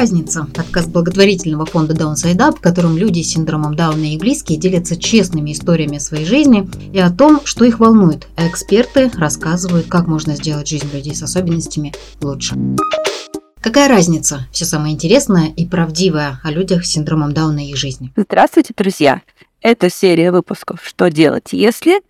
разница? Подкаст благотворительного фонда Downside Up, в котором люди с синдромом Дауна и близкие делятся честными историями своей жизни и о том, что их волнует, а эксперты рассказывают, как можно сделать жизнь людей с особенностями лучше. Какая разница? Все самое интересное и правдивое о людях с синдромом Дауна и их жизни. Здравствуйте, друзья! Это серия выпусков «Что делать, если…»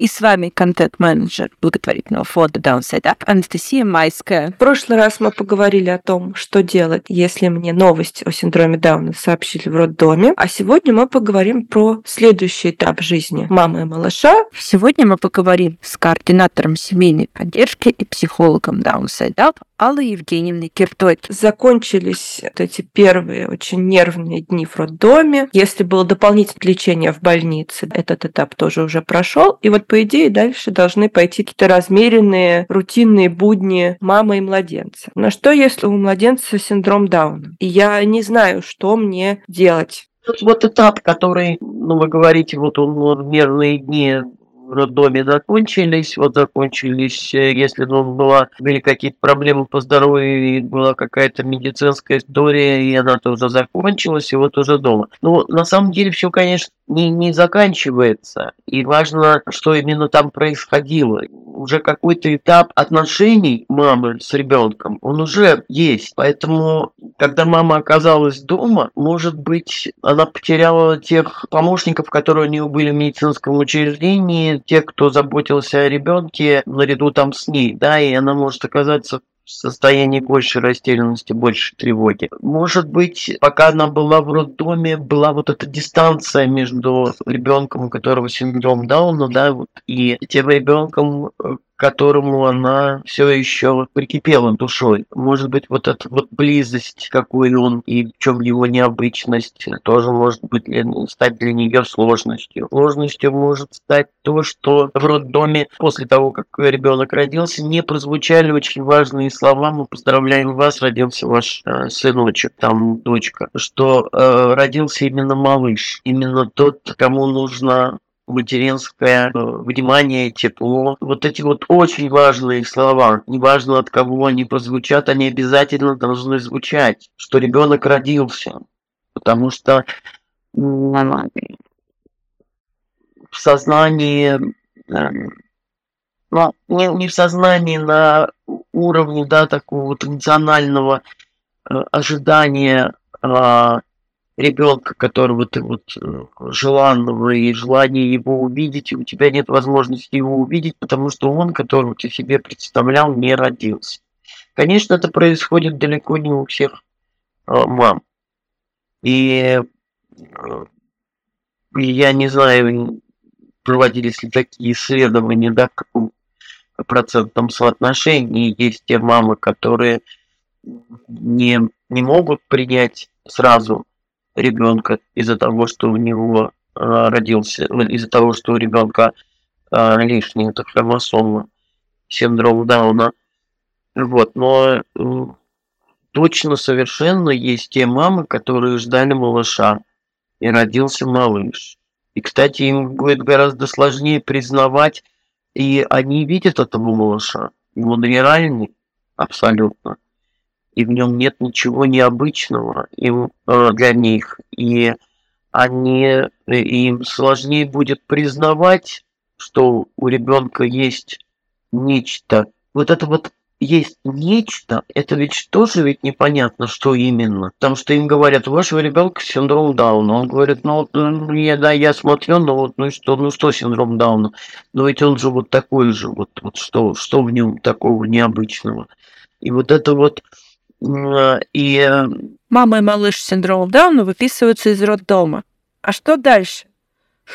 И с вами контент-менеджер благотворительного фонда Downside Up Анастасия Майская. В прошлый раз мы поговорили о том, что делать, если мне новость о синдроме Дауна сообщили в роддоме. А сегодня мы поговорим про следующий этап жизни мамы и малыша. Сегодня мы поговорим с координатором семейной поддержки и психологом Downside Up Аллы Евгеньевны Киртой. Закончились вот эти первые очень нервные дни в роддоме. Если было дополнительное лечение в больнице, этот этап тоже уже прошел. И вот по идее, дальше должны пойти какие-то размеренные, рутинные будни мамы и младенца. Но что, если у младенца синдром Дауна? И я не знаю, что мне делать. Вот этап, который, ну, вы говорите, вот он, он мерные дни в роддоме закончились, вот закончились, э, если ну, была, были какие-то проблемы по здоровью, и была какая-то медицинская история, и она тоже закончилась, и вот уже дома. Ну, на самом деле, все, конечно, не, не заканчивается, и важно, что именно там происходило. Уже какой-то этап отношений мамы с ребенком, он уже есть, поэтому, когда мама оказалась дома, может быть, она потеряла тех помощников, которые у нее были в медицинском учреждении, те, кто заботился о ребенке наряду там с ней, да, и она может оказаться состоянии большей растерянности, большей тревоги. Может быть, пока она была в роддоме, была вот эта дистанция между ребенком, у которого синдром Дауна, да, вот, и тем ребенком, которому она все еще прикипела душой. Может быть, вот эта вот близость, какой он, и в чем его необычность, тоже может быть стать для нее сложностью. Сложностью может стать то, что в роддоме после того, как ребенок родился, не прозвучали очень важные слова. Мы поздравляем вас, родился ваш э, сыночек, там дочка, что э, родился именно малыш, именно тот, кому нужно материнское э, внимание, тепло. Вот эти вот очень важные слова, неважно от кого они прозвучат, они обязательно должны звучать, что ребенок родился. Потому что в сознании, эм, ну, не, не в сознании, на уровне, да, такого вот эмоционального э, ожидания а, ребенка, которого ты вот э, желанного и желание его увидеть, и у тебя нет возможности его увидеть, потому что он, которого ты себе представлял, не родился. Конечно, это происходит далеко не у всех э, мам. И э, я не знаю, проводились ли такие исследования, да, в каком процентном соотношении есть те мамы, которые не, не могут принять сразу ребенка из-за того, что у него э, родился, ну, из-за того, что у ребенка э, лишняя это хромосома, синдром Дауна. Вот, но э, точно совершенно есть те мамы, которые ждали малыша, и родился малыш. И, кстати, им будет гораздо сложнее признавать, и они видят этого малыша, он реальный, абсолютно и в нем нет ничего необычного им, э, для них. И они, им сложнее будет признавать, что у ребенка есть нечто. Вот это вот есть нечто, это ведь тоже ведь непонятно, что именно. Потому что им говорят, у вашего ребенка синдром Дауна. Он говорит, ну, вот, я, да, я смотрю, ну вот, ну что, ну что синдром Дауна? Но ведь он же вот такой же, вот, вот что, что в нем такого необычного? И вот это вот и... Э, Мама и малыш с синдромом Дауна выписываются из роддома. А что дальше?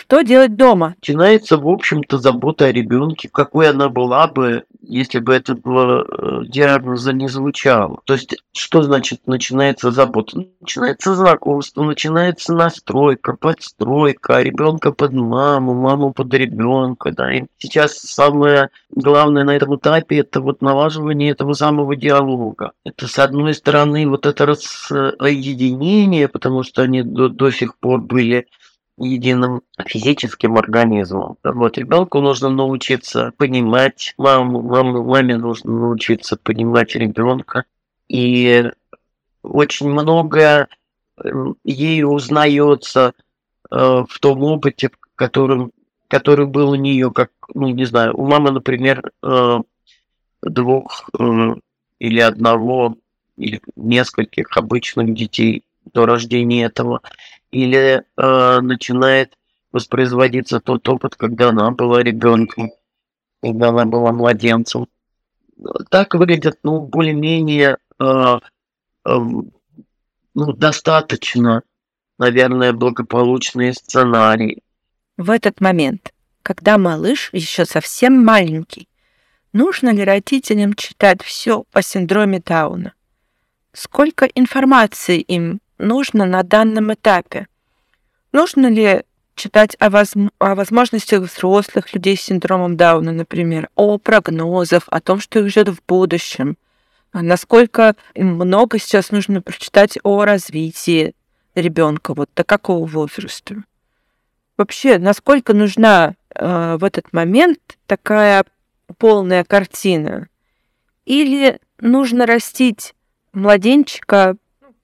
Что делать дома? Начинается, в общем-то, забота о ребенке, какой она была бы, если бы это было э, диагноза не звучало. То есть, что значит начинается забота? Начинается знакомство, начинается настройка, подстройка, ребенка под маму, маму под ребенка. Да. И сейчас самое главное на этом этапе это вот налаживание этого самого диалога. Это, с одной стороны, вот это разъединение, потому что они до, до сих пор были единым физическим организмом. Вот ребенку нужно научиться понимать маму, маму, маме нужно научиться понимать ребенка. И очень многое ей узнается э, в том опыте, которым, который был у нее, как, ну, не знаю, у мамы, например, э, двух э, или одного, или нескольких обычных детей до рождения этого, или э, начинает воспроизводиться тот опыт, когда она была ребенком, когда она была младенцем. Так выглядят, ну, более-менее э, э, ну, достаточно, наверное, благополучные сценарии. В этот момент, когда малыш еще совсем маленький, нужно ли родителям читать все о синдроме Дауна? Сколько информации им нужно на данном этапе? Нужно ли читать о, воз... о возможностях взрослых людей с синдромом Дауна, например, о прогнозах, о том, что их ждет в будущем, а насколько много сейчас нужно прочитать о развитии ребенка, вот до какого возраста. Вообще, насколько нужна э, в этот момент такая полная картина? Или нужно растить младенчика,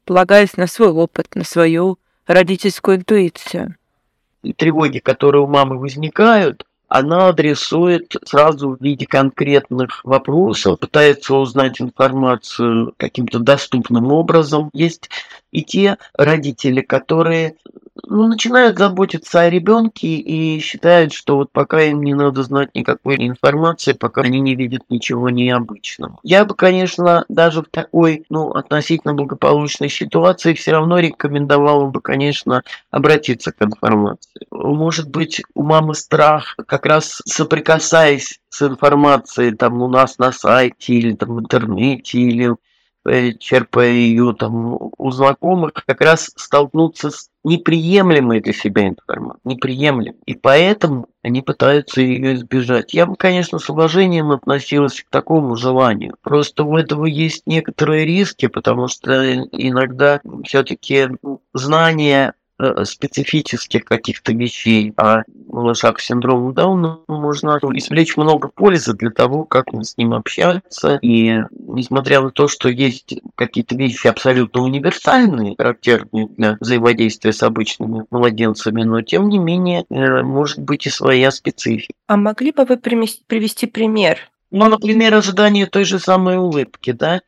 полагаясь на свой опыт, на свою родительскую интуицию? Тревоги, которые у мамы возникают, она адресует сразу в виде конкретных вопросов, пытается узнать информацию каким-то доступным образом. Есть и те родители, которые ну, начинают заботиться о ребенке и считают, что вот пока им не надо знать никакой информации, пока они не видят ничего необычного. Я бы, конечно, даже в такой, ну, относительно благополучной ситуации все равно рекомендовал бы, конечно, обратиться к информации. Может быть, у мамы страх, как раз соприкасаясь с информацией там у нас на сайте или там в интернете или черпая ее там у знакомых, как раз столкнуться с неприемлемой для себя информацией, неприемлем. И поэтому они пытаются ее избежать. Я бы, конечно, с уважением относилась к такому желанию. Просто у этого есть некоторые риски, потому что иногда все-таки знание Э, специфических каких-то вещей о малышах с синдромом Дауна можно извлечь много пользы для того, как с ним общаться. И несмотря на то, что есть какие-то вещи абсолютно универсальные, характерные для взаимодействия с обычными младенцами, но тем не менее э, может быть и своя специфика. А могли бы вы привести пример? Ну, например, ожидание той же самой улыбки, да?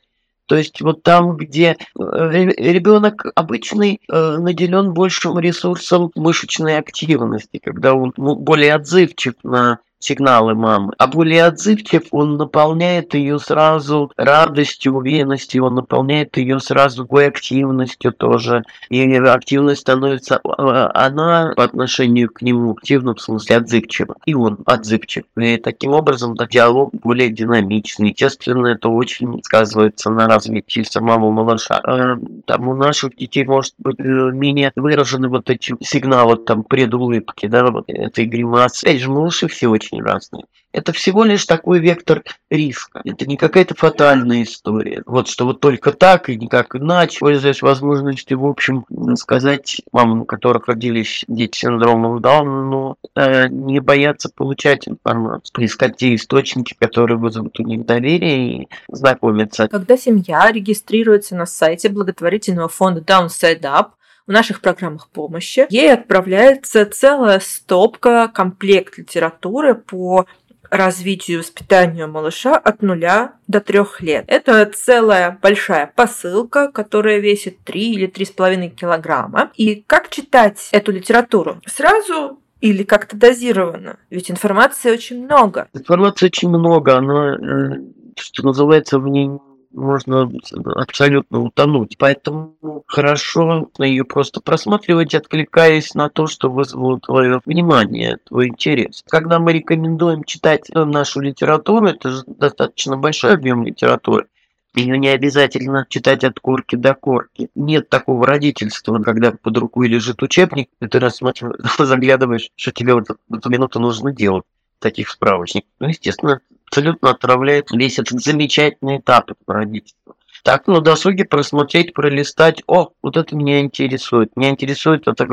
То есть вот там, где э, ребенок обычный э, наделен большим ресурсом мышечной активности, когда он ну, более отзывчив на сигналы мамы. А более отзывчив, он наполняет ее сразу радостью, уверенностью, он наполняет ее сразу такой активностью тоже. И активность становится, а, она по отношению к нему активна, в смысле отзывчива. И он отзывчив. И таким образом да, диалог более динамичный. Естественно, это очень сказывается на развитии самого малыша. А, там у наших детей может быть э, менее выражены вот эти сигналы там предулыбки, да, вот этой гримасы. Опять же, малыши все очень очень разные. Это всего лишь такой вектор риска. Это не какая-то фатальная история. Вот что вот только так и никак иначе, пользуясь возможностью, в общем, сказать мамам, у которых родились дети с синдромом Дауна, но э, не бояться получать информацию, искать те источники, которые вызовут у них доверие и знакомиться. Когда семья регистрируется на сайте благотворительного фонда Downside Up, в наших программах помощи. Ей отправляется целая стопка, комплект литературы по развитию и воспитанию малыша от нуля до трех лет. Это целая большая посылка, которая весит 3 или 3,5 килограмма. И как читать эту литературу? Сразу или как-то дозированно? Ведь информации очень много. Информации очень много, она, э, что называется, в ней можно абсолютно утонуть. Поэтому хорошо ее просто просматривать, откликаясь на то, что вызвало твое внимание, твой интерес. Когда мы рекомендуем читать нашу литературу, это же достаточно большой объем литературы, ее не обязательно читать от корки до корки. Нет такого родительства, когда под рукой лежит учебник, и ты рассматриваешь, заглядываешь, что тебе в эту минуту нужно делать таких справочников. Ну, естественно, абсолютно отравляет весь этот замечательный этап родительства. Так, на досуге просмотреть, пролистать. О, вот это меня интересует. Меня интересует эта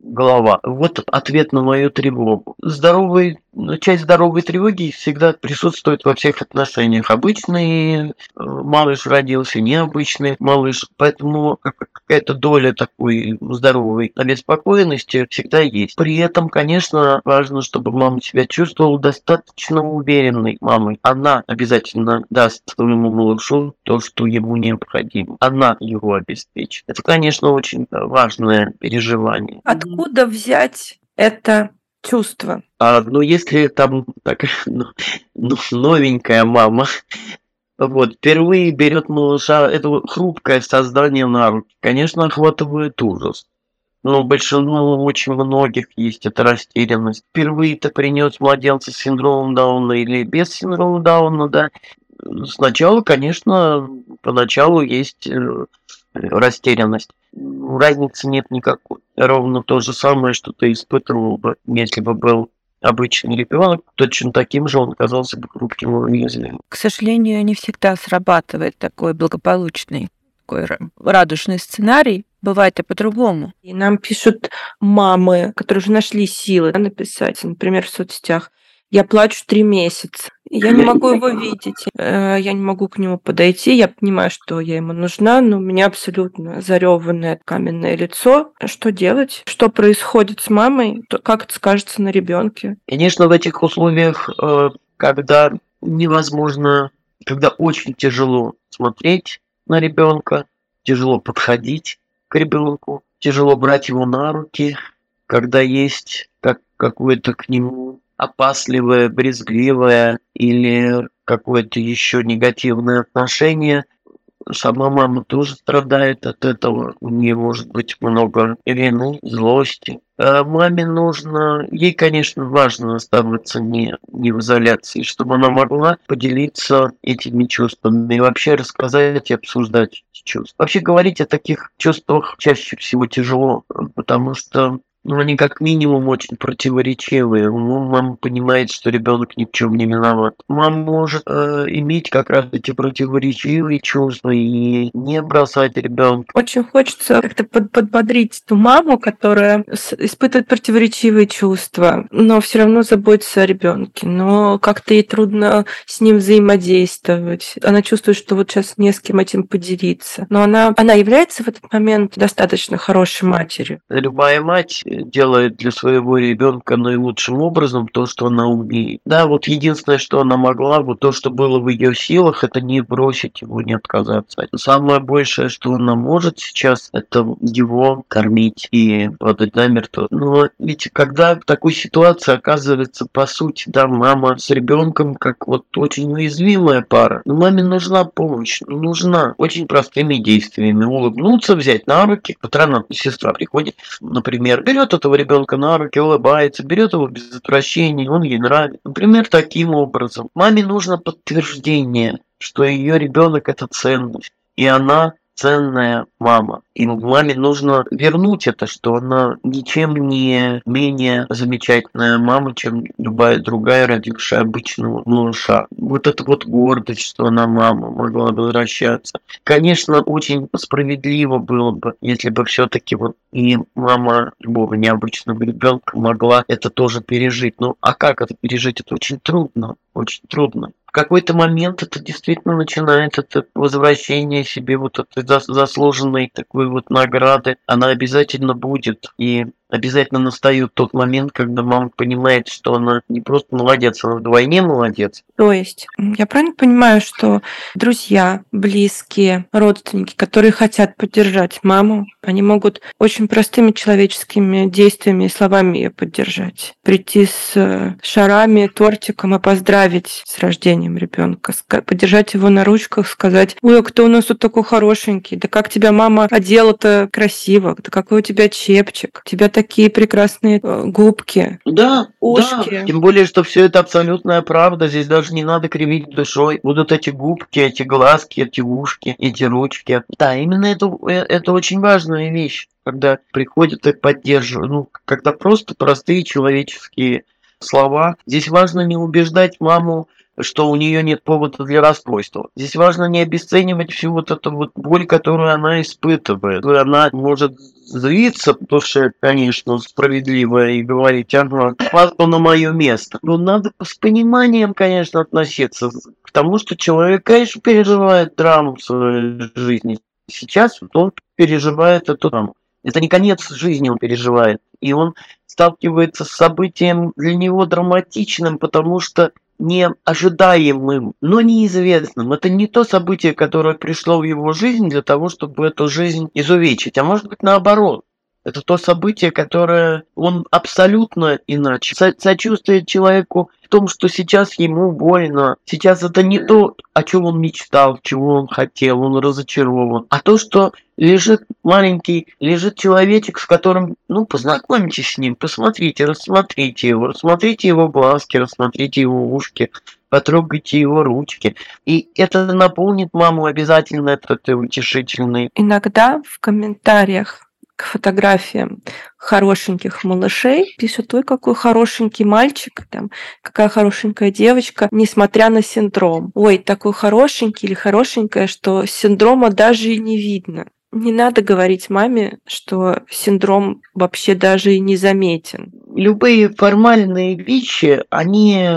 голова. Вот ответ на мою тревогу. Здоровый часть здоровой тревоги всегда присутствует во всех отношениях. Обычный э, малыш родился, необычный малыш. Поэтому какая-то доля такой здоровой обеспокоенности всегда есть. При этом, конечно, важно, чтобы мама себя чувствовала достаточно уверенной мамой. Она обязательно даст своему малышу то, что ему необходимо. Она его обеспечит. Это, конечно, очень важное переживание. Откуда взять это чувство. А, ну, если там так, ну, ну, новенькая мама, вот, впервые берет малыша, это хрупкое создание на руки, конечно, охватывает ужас. Но большинство, очень многих есть эта растерянность. Впервые ты принес младенца с синдромом Дауна или без синдрома Дауна, да. Сначала, конечно, поначалу есть э, растерянность. Разницы нет никакой. Ровно то же самое, что ты испытывал бы, если бы был обычный ребенок, точно таким же он оказался бы хрупким и уязвимым. К сожалению, не всегда срабатывает такой благополучный, такой радужный сценарий. Бывает и по-другому. И нам пишут мамы, которые уже нашли силы написать, например, в соцсетях. Я плачу три месяца. Я не могу его видеть. Э, я не могу к нему подойти. Я понимаю, что я ему нужна, но у меня абсолютно зареванное каменное лицо. Что делать? Что происходит с мамой? Как это скажется на ребенке? Конечно, в этих условиях, э, когда невозможно, когда очень тяжело смотреть на ребенка, тяжело подходить к ребенку, тяжело брать его на руки, когда есть как какое-то к нему опасливое, брезгливое или какое-то еще негативное отношение. Сама мама тоже страдает от этого. У нее может быть много вины, злости. А маме нужно, ей, конечно, важно оставаться не, не в изоляции, чтобы она могла поделиться этими чувствами и вообще рассказать и обсуждать чувства. Вообще говорить о таких чувствах чаще всего тяжело, потому что ну, они как минимум очень противоречивые. Мама понимает, что ребенок ни в чем не виноват. Мама может э, иметь как раз эти противоречивые чувства и не бросать ребенка. Очень хочется как-то под подбодрить ту маму, которая испытывает противоречивые чувства, но все равно заботится о ребенке. Но как-то ей трудно с ним взаимодействовать. Она чувствует, что вот сейчас не с кем этим поделиться. Но она, она является в этот момент достаточно хорошей матерью. Любая мать делает для своего ребенка наилучшим образом то, что она умеет. Да, вот единственное, что она могла, вот то, что было в ее силах, это не бросить его, не отказаться. Самое большее, что она может сейчас, это его кормить и подать намертво. Но ведь когда в такой ситуации оказывается, по сути, да, мама с ребенком, как вот очень уязвимая пара, но маме нужна помощь, нужна очень простыми действиями. Улыбнуться, взять на руки. Вот сестра приходит, например, берет берет этого ребенка на руки, улыбается, берет его без отвращения, он ей нравится. Например, таким образом. Маме нужно подтверждение, что ее ребенок это ценность. И она ценная мама. И маме нужно вернуть это, что она ничем не менее замечательная мама, чем любая другая, родившая обычного малыша. Вот эта вот гордость, что она мама, могла бы возвращаться. Конечно, очень справедливо было бы, если бы все-таки вот и мама любого необычного ребенка могла это тоже пережить. Ну, а как это пережить? Это очень трудно, очень трудно какой-то момент это действительно начинает это возвращение себе вот этой заслуженной такой вот награды. Она обязательно будет. И обязательно настает тот момент, когда мама понимает, что она не просто молодец, она вдвойне молодец. То есть, я правильно понимаю, что друзья, близкие, родственники, которые хотят поддержать маму, они могут очень простыми человеческими действиями и словами ее поддержать. Прийти с э, шарами, тортиком и поздравить с рождением ребенка, поддержать его на ручках, сказать, ой, а кто у нас тут такой хорошенький, да как тебя мама одела-то красиво, да какой у тебя чепчик, тебя такие прекрасные э, губки. Да, ушки. Да. Тем более, что все это абсолютная правда. Здесь даже не надо кривить душой. Будут эти губки, эти глазки, эти ушки, эти ручки. Да, именно это, э, это очень важная вещь, когда приходят и поддерживают. Ну, когда просто простые человеческие слова. Здесь важно не убеждать маму что у нее нет повода для расстройства. Здесь важно не обесценивать всю вот эту вот боль, которую она испытывает. Она может злиться, потому что, конечно, справедливо и говорить, ага, папа на мое место. Но надо с пониманием, конечно, относиться к тому, что человек, конечно, переживает драму в своей жизни. Сейчас он переживает эту драму. Это не конец жизни он переживает. И он сталкивается с событием для него драматичным, потому что неожидаемым, но неизвестным. Это не то событие, которое пришло в его жизнь для того, чтобы эту жизнь изувечить, а может быть наоборот. Это то событие, которое он абсолютно иначе. Со сочувствует человеку в том, что сейчас ему больно. Сейчас это не то, о чем он мечтал, чего он хотел, он разочарован. А то, что лежит маленький, лежит человечек, с которым, ну, познакомьтесь с ним, посмотрите, рассмотрите его, рассмотрите его глазки, рассмотрите его ушки, потрогайте его ручки. И это наполнит маму обязательно этой утешительной. Иногда в комментариях к фотографиям хорошеньких малышей, пишут, ой, какой хорошенький мальчик, там, какая хорошенькая девочка, несмотря на синдром. Ой, такой хорошенький или хорошенькая, что синдрома даже и не видно. Не надо говорить маме, что синдром вообще даже и не заметен. Любые формальные вещи, они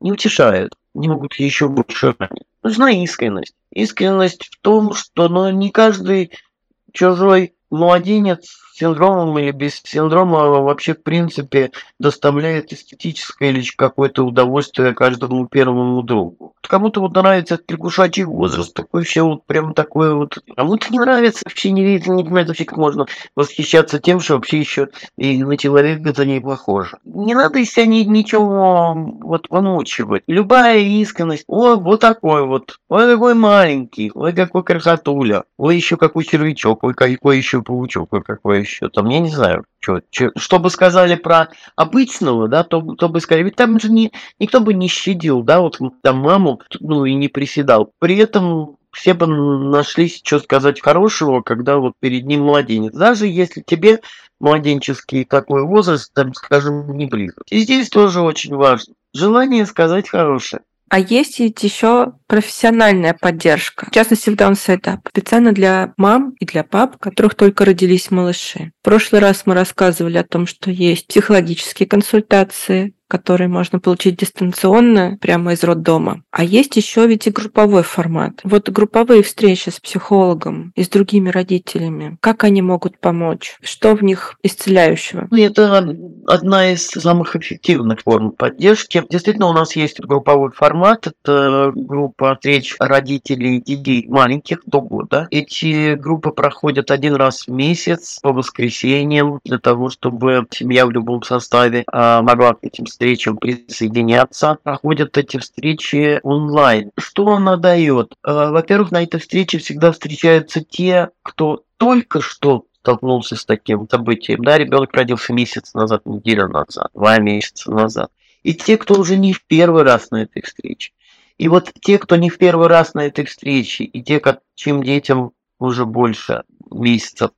не утешают, не могут еще больше. Нужна искренность. Искренность в том, что ну, не каждый чужой младенец с синдромом или без синдрома вообще в принципе доставляет эстетическое или какое-то удовольствие каждому первому другу. Кому-то вот нравится лягушачий возраст, такой все вот прям такой вот. Кому-то не нравится, вообще не видит, не понимает вообще, как можно восхищаться тем, что вообще еще и на человека это не похоже. Не надо из себя ни, ничего вот помучивать. Любая искренность, о, вот такой вот, ой, какой маленький, ой, какой красотуля, ой, еще какой червячок, ой, какой еще паучок, ой, какой еще там, я не знаю, что, что, что бы сказали про обычного, да, то, то бы сказали, ведь там же не, никто бы не щадил, да, вот там маму, ну, и не приседал. При этом все бы нашлись, что сказать хорошего, когда вот перед ним младенец. Даже если тебе младенческий такой возраст, там, скажем, не близок. И здесь тоже очень важно. Желание сказать хорошее. А есть ведь еще профессиональная поддержка, в частности в Даунсайдап, специально для мам и для пап, у которых только родились малыши. В прошлый раз мы рассказывали о том, что есть психологические консультации, которые можно получить дистанционно прямо из роддома. А есть еще ведь и групповой формат. Вот групповые встречи с психологом и с другими родителями, как они могут помочь? Что в них исцеляющего? Ну, это одна из самых эффективных форм поддержки. Действительно, у нас есть групповой формат. Это группа встреч родителей детей маленьких до года. Эти группы проходят один раз в месяц по воскресеньям для того, чтобы семья в любом составе а, могла этим встречам присоединяться. Проходят эти встречи онлайн. Что она дает? Э, во-первых, на этой встрече всегда встречаются те, кто только что столкнулся с таким событием. Да, ребенок родился месяц назад, неделю назад, два месяца назад. И те, кто уже не в первый раз на этой встрече. И вот те, кто не в первый раз на этой встрече, и те, чьим детям уже больше месяцев,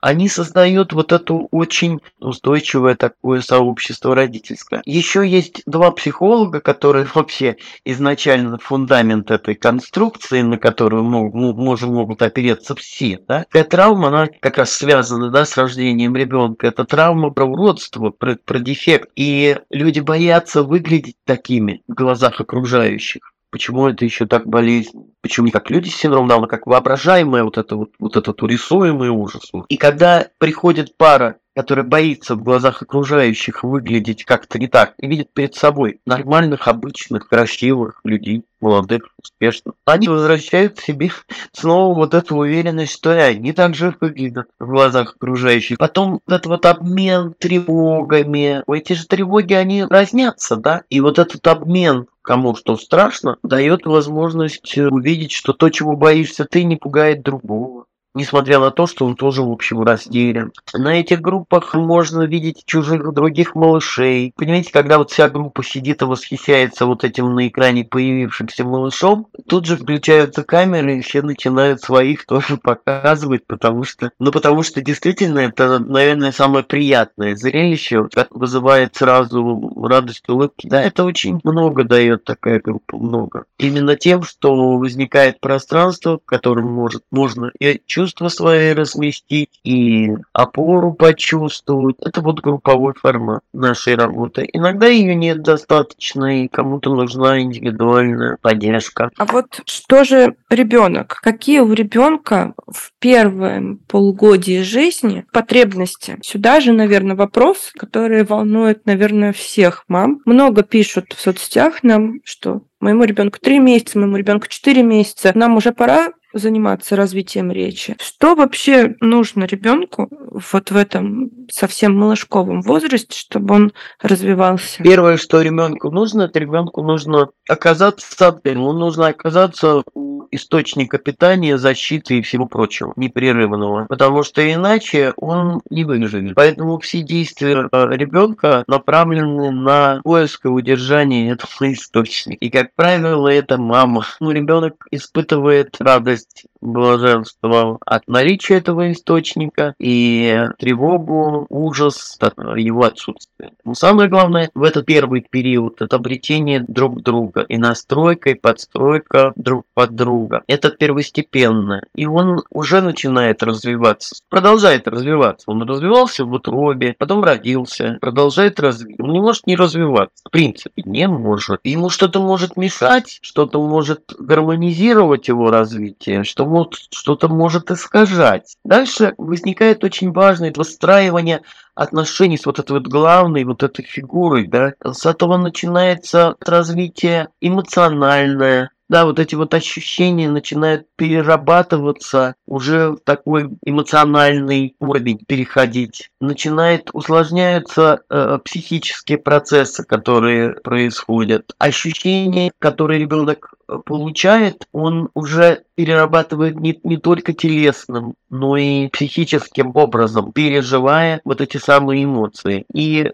они создают вот это очень устойчивое такое сообщество родительское. Еще есть два психолога, которые вообще изначально фундамент этой конструкции, на которую мы можем могут опереться все. Да? Эта травма, она как раз связана да, с рождением ребенка. Это травма про уродство, про, про дефект. И люди боятся выглядеть такими в глазах окружающих почему это еще так болезненно, почему не как люди с синдромом Дауна, как воображаемое вот это вот, вот этот урисуемый ужас. И когда приходит пара, которая боится в глазах окружающих выглядеть как-то не так, и видит перед собой нормальных, обычных, красивых людей, молодых, успешных, они возвращают себе снова вот эту уверенность, что они так же выглядят в глазах окружающих. Потом этот вот обмен тревогами, эти же тревоги, они разнятся, да, и вот этот обмен кому что страшно, дает возможность увидеть, что то, чего боишься ты, не пугает другого. Несмотря на то, что он тоже, в общем, растерян. На этих группах можно видеть чужих других малышей. Понимаете, когда вот вся группа сидит и восхищается вот этим на экране появившимся малышом, тут же включаются камеры и все начинают своих тоже показывать, потому что, ну потому что действительно это, наверное, самое приятное зрелище, вызывает сразу радость улыбки. Да, это очень много дает такая группа, много. Именно тем, что возникает пространство, в котором может, можно и чувства свои разместить, и опору почувствовать. Это вот групповой формат нашей работы. Иногда ее нет достаточно, и кому-то нужна индивидуальная поддержка. А вот что же ребенок? Какие у ребенка в первое полугодие жизни потребности? Сюда же, наверное, вопрос, который волнует, наверное, всех мам. Много пишут в соцсетях нам, что моему ребенку три месяца, моему ребенку четыре месяца. Нам уже пора заниматься развитием речи. Что вообще нужно ребенку вот в этом совсем малышковом возрасте, чтобы он развивался? Первое, что ребенку нужно, это ребенку нужно оказаться, ему нужно оказаться источника питания, защиты и всего прочего, непрерывного, потому что иначе он не выживет. Поэтому все действия ребенка направлены на поиск и удержание этого источника. И, как правило, это мама. Ну, ребенок испытывает радость радость, блаженство от наличия этого источника и тревогу, ужас от его отсутствия. Но самое главное в этот первый период это обретение друг друга и настройка и подстройка друг под друга. Это первостепенно. И он уже начинает развиваться, продолжает развиваться. Он развивался в утробе, потом родился, продолжает развиваться. Он не может не развиваться. В принципе, не может. Ему что-то может мешать, что-то может гармонизировать его развитие что вот что-то может искажать. Дальше возникает очень важное выстраивание отношений с вот этой вот главной вот этой фигурой, да. С этого начинается развитие эмоциональное, да, вот эти вот ощущения начинают перерабатываться, уже в такой эмоциональный уровень переходить. Начинает усложняются э, психические процессы, которые происходят. Ощущения, которые ребенок э, получает, он уже перерабатывает не, не только телесным, но и психическим образом, переживая вот эти самые эмоции. И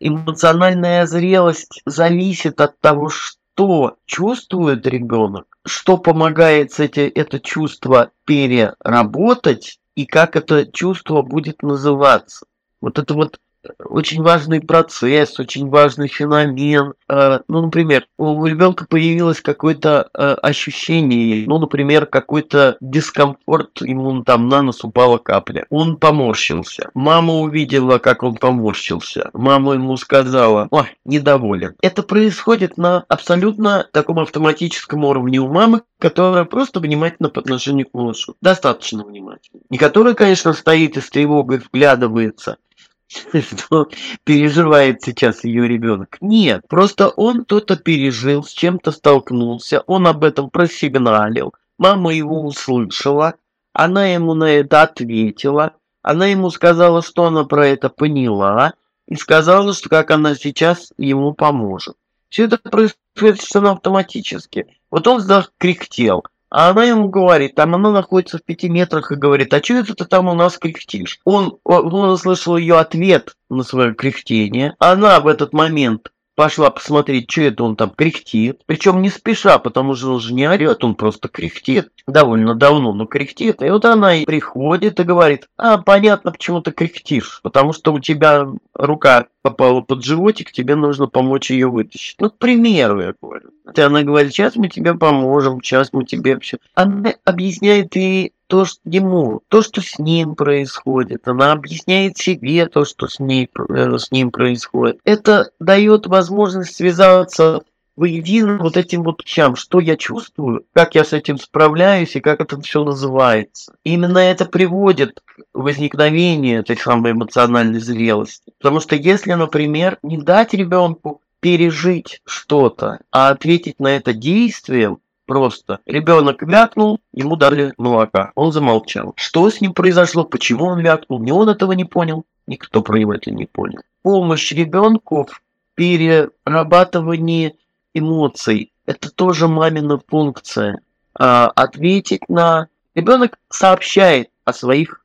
эмоциональная зрелость зависит от того, что что чувствует ребенок, что помогает эти, это чувство переработать и как это чувство будет называться. Вот это вот очень важный процесс, очень важный феномен. Э, ну, например, у ребенка появилось какое-то э, ощущение, ну, например, какой-то дискомфорт, ему там на нос упала капля. Он поморщился. Мама увидела, как он поморщился. Мама ему сказала, ой, недоволен. Это происходит на абсолютно таком автоматическом уровне у мамы, которая просто внимательно по отношению к малышу. Достаточно внимательно. Не которая, конечно, стоит и с тревогой вглядывается, что переживает сейчас ее ребенок. Нет, просто он кто-то пережил, с чем-то столкнулся, он об этом просигналил, мама его услышала, она ему на это ответила, она ему сказала, что она про это поняла, и сказала, что как она сейчас ему поможет. Все это происходит совершенно автоматически. Вот он кряхтел, а она ему говорит, там она находится в пяти метрах и говорит, а что это ты там у нас кряхтишь? Он, он услышал ее ответ на свое кряхтение. Она в этот момент пошла посмотреть, что это он там кряхтит. Причем не спеша, потому что он же не орет, он просто кряхтит. Довольно давно, но кряхтит. И вот она и приходит и говорит, а, понятно, почему ты кряхтишь. Потому что у тебя рука попала под животик, тебе нужно помочь ее вытащить. Ну, к примеру, я говорю. И она говорит, сейчас мы тебе поможем, сейчас мы тебе все. Она объясняет и то, что ему, то, что с ним происходит. Она объясняет себе то, что с, ней, э, с ним происходит. Это дает возможность связаться воедино вот этим вот вещам, что я чувствую, как я с этим справляюсь и как это все называется. Именно это приводит к возникновению этой самой эмоциональной зрелости. Потому что если, например, не дать ребенку пережить что-то, а ответить на это действием, Просто ребенок вякнул, ему дали молока. Он замолчал. Что с ним произошло? Почему он вякнул? Ни он этого не понял, никто про это не понял. Помощь ребенку в перерабатывании эмоций – это тоже мамина функция. А, ответить на... Ребенок сообщает о своих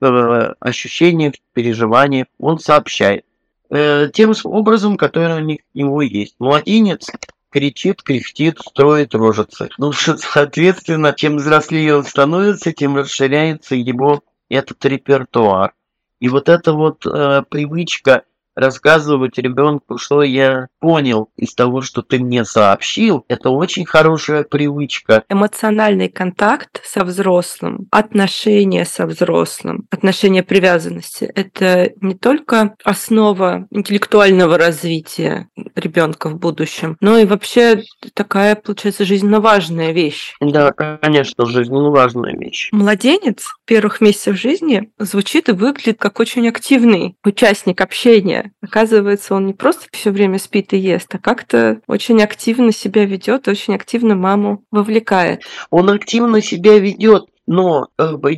э, ощущениях, переживаниях, он сообщает э, тем образом, который у него есть. Младенец кричит, кряхтит, строит рожицы. Ну, соответственно, чем взрослее он становится, тем расширяется его этот репертуар. И вот эта вот э, привычка рассказывать ребенку, что я понял из того, что ты мне сообщил, это очень хорошая привычка. Эмоциональный контакт со взрослым, отношения со взрослым, отношения привязанности – это не только основа интеллектуального развития ребенка в будущем, но и вообще такая, получается, жизненно важная вещь. Да, конечно, жизненно важная вещь. Младенец первых месяцев жизни звучит и выглядит как очень активный участник общения, Оказывается, он не просто все время спит и ест, а как-то очень активно себя ведет, очень активно маму вовлекает. Он активно себя ведет, но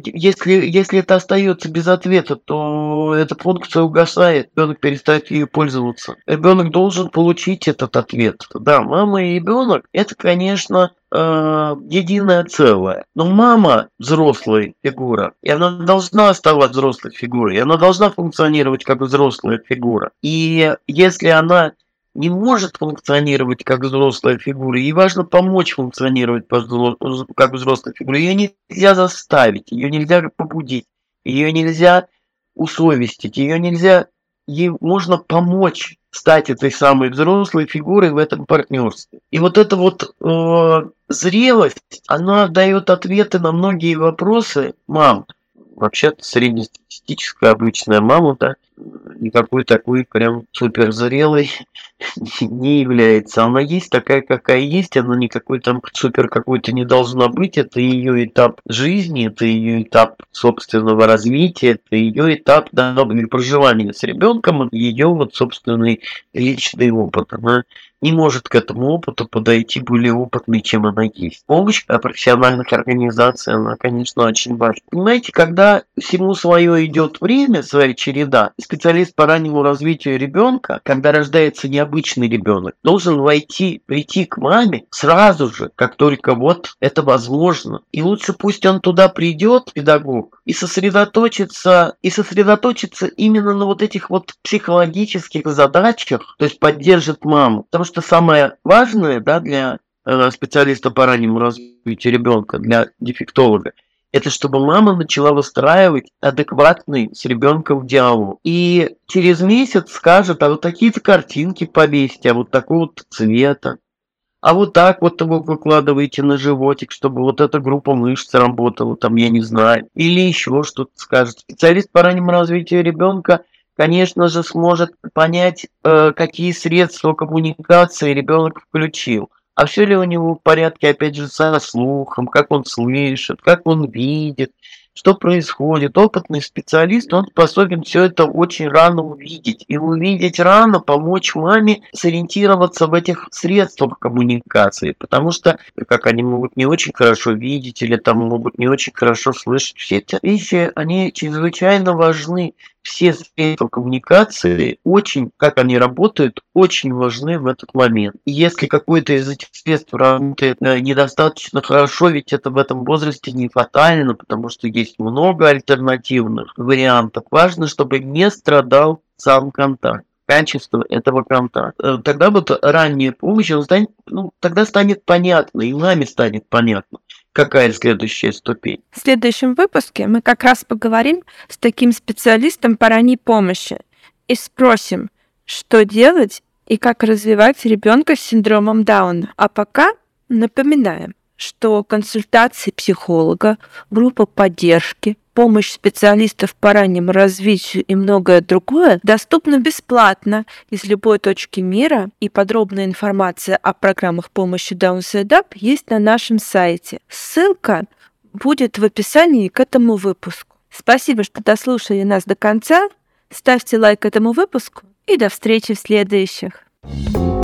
если, если это остается без ответа, то эта функция угасает, ребенок перестает ею пользоваться. Ребенок должен получить этот ответ. Да, мама и ребенок это, конечно, э, единое целое. Но мама взрослая фигура, и она должна оставаться взрослой фигурой, и она должна функционировать как взрослая фигура. И если она не может функционировать как взрослая фигура, ей важно помочь функционировать как взрослая фигура. Ее нельзя заставить, ее нельзя побудить, ее нельзя усовестить, ее нельзя, ей можно помочь стать этой самой взрослой фигурой в этом партнерстве. И вот эта вот э, зрелость, она дает ответы на многие вопросы мам. Вообще-то среднестатистическая обычная мама, да, никакой такой прям супер зрелой не является. Она есть такая, какая есть, она никакой там супер какой-то не должна быть. Это ее этап жизни, это ее этап собственного развития, это ее этап да, проживания с ребенком, ее вот собственный личный опыт. Она не может к этому опыту подойти более опытный, чем она есть. Помощь профессиональных организаций, она, конечно, очень важна. Понимаете, когда всему свое идет время, своя череда, специалист по раннему развитию ребенка, когда рождается необычный ребенок, должен войти, прийти к маме сразу же, как только вот это возможно. И лучше пусть он туда придет, педагог, и сосредоточиться, и сосредоточиться именно на вот этих вот психологических задачах, то есть поддержит маму. Потому что самое важное да, для э, специалиста по раннему развитию ребенка, для дефектолога, это чтобы мама начала выстраивать адекватный с ребенком диалог. И через месяц скажет, а вот такие-то картинки повесьте, а вот такого вот цвета. А вот так вот вы выкладываете на животик, чтобы вот эта группа мышц работала, там, я не знаю. Или еще что-то скажет. Специалист по раннему развитию ребенка, конечно же, сможет понять, э, какие средства коммуникации ребенок включил а все ли у него в порядке, опять же, со слухом, как он слышит, как он видит, что происходит. Опытный специалист, он способен все это очень рано увидеть. И увидеть рано, помочь маме сориентироваться в этих средствах коммуникации. Потому что, как они могут не очень хорошо видеть или там могут не очень хорошо слышать, все эти вещи, они чрезвычайно важны все средства коммуникации очень, как они работают, очень важны в этот момент. И если какой-то из этих средств работает э, недостаточно хорошо, ведь это в этом возрасте не фатально, потому что есть много альтернативных вариантов. Важно, чтобы не страдал сам контакт качество этого контакта. Э, тогда вот ранняя помощь, станет, ну, тогда станет понятно, и маме станет понятно, какая следующая ступень. В следующем выпуске мы как раз поговорим с таким специалистом по ранней помощи и спросим, что делать и как развивать ребенка с синдромом Дауна. А пока напоминаем, что консультации психолога, группа поддержки, помощь специалистов по раннему развитию и многое другое доступны бесплатно из любой точки мира, и подробная информация о программах помощи Downside Up есть на нашем сайте. Ссылка будет в описании к этому выпуску. Спасибо, что дослушали нас до конца. Ставьте лайк этому выпуску и до встречи в следующих. thank you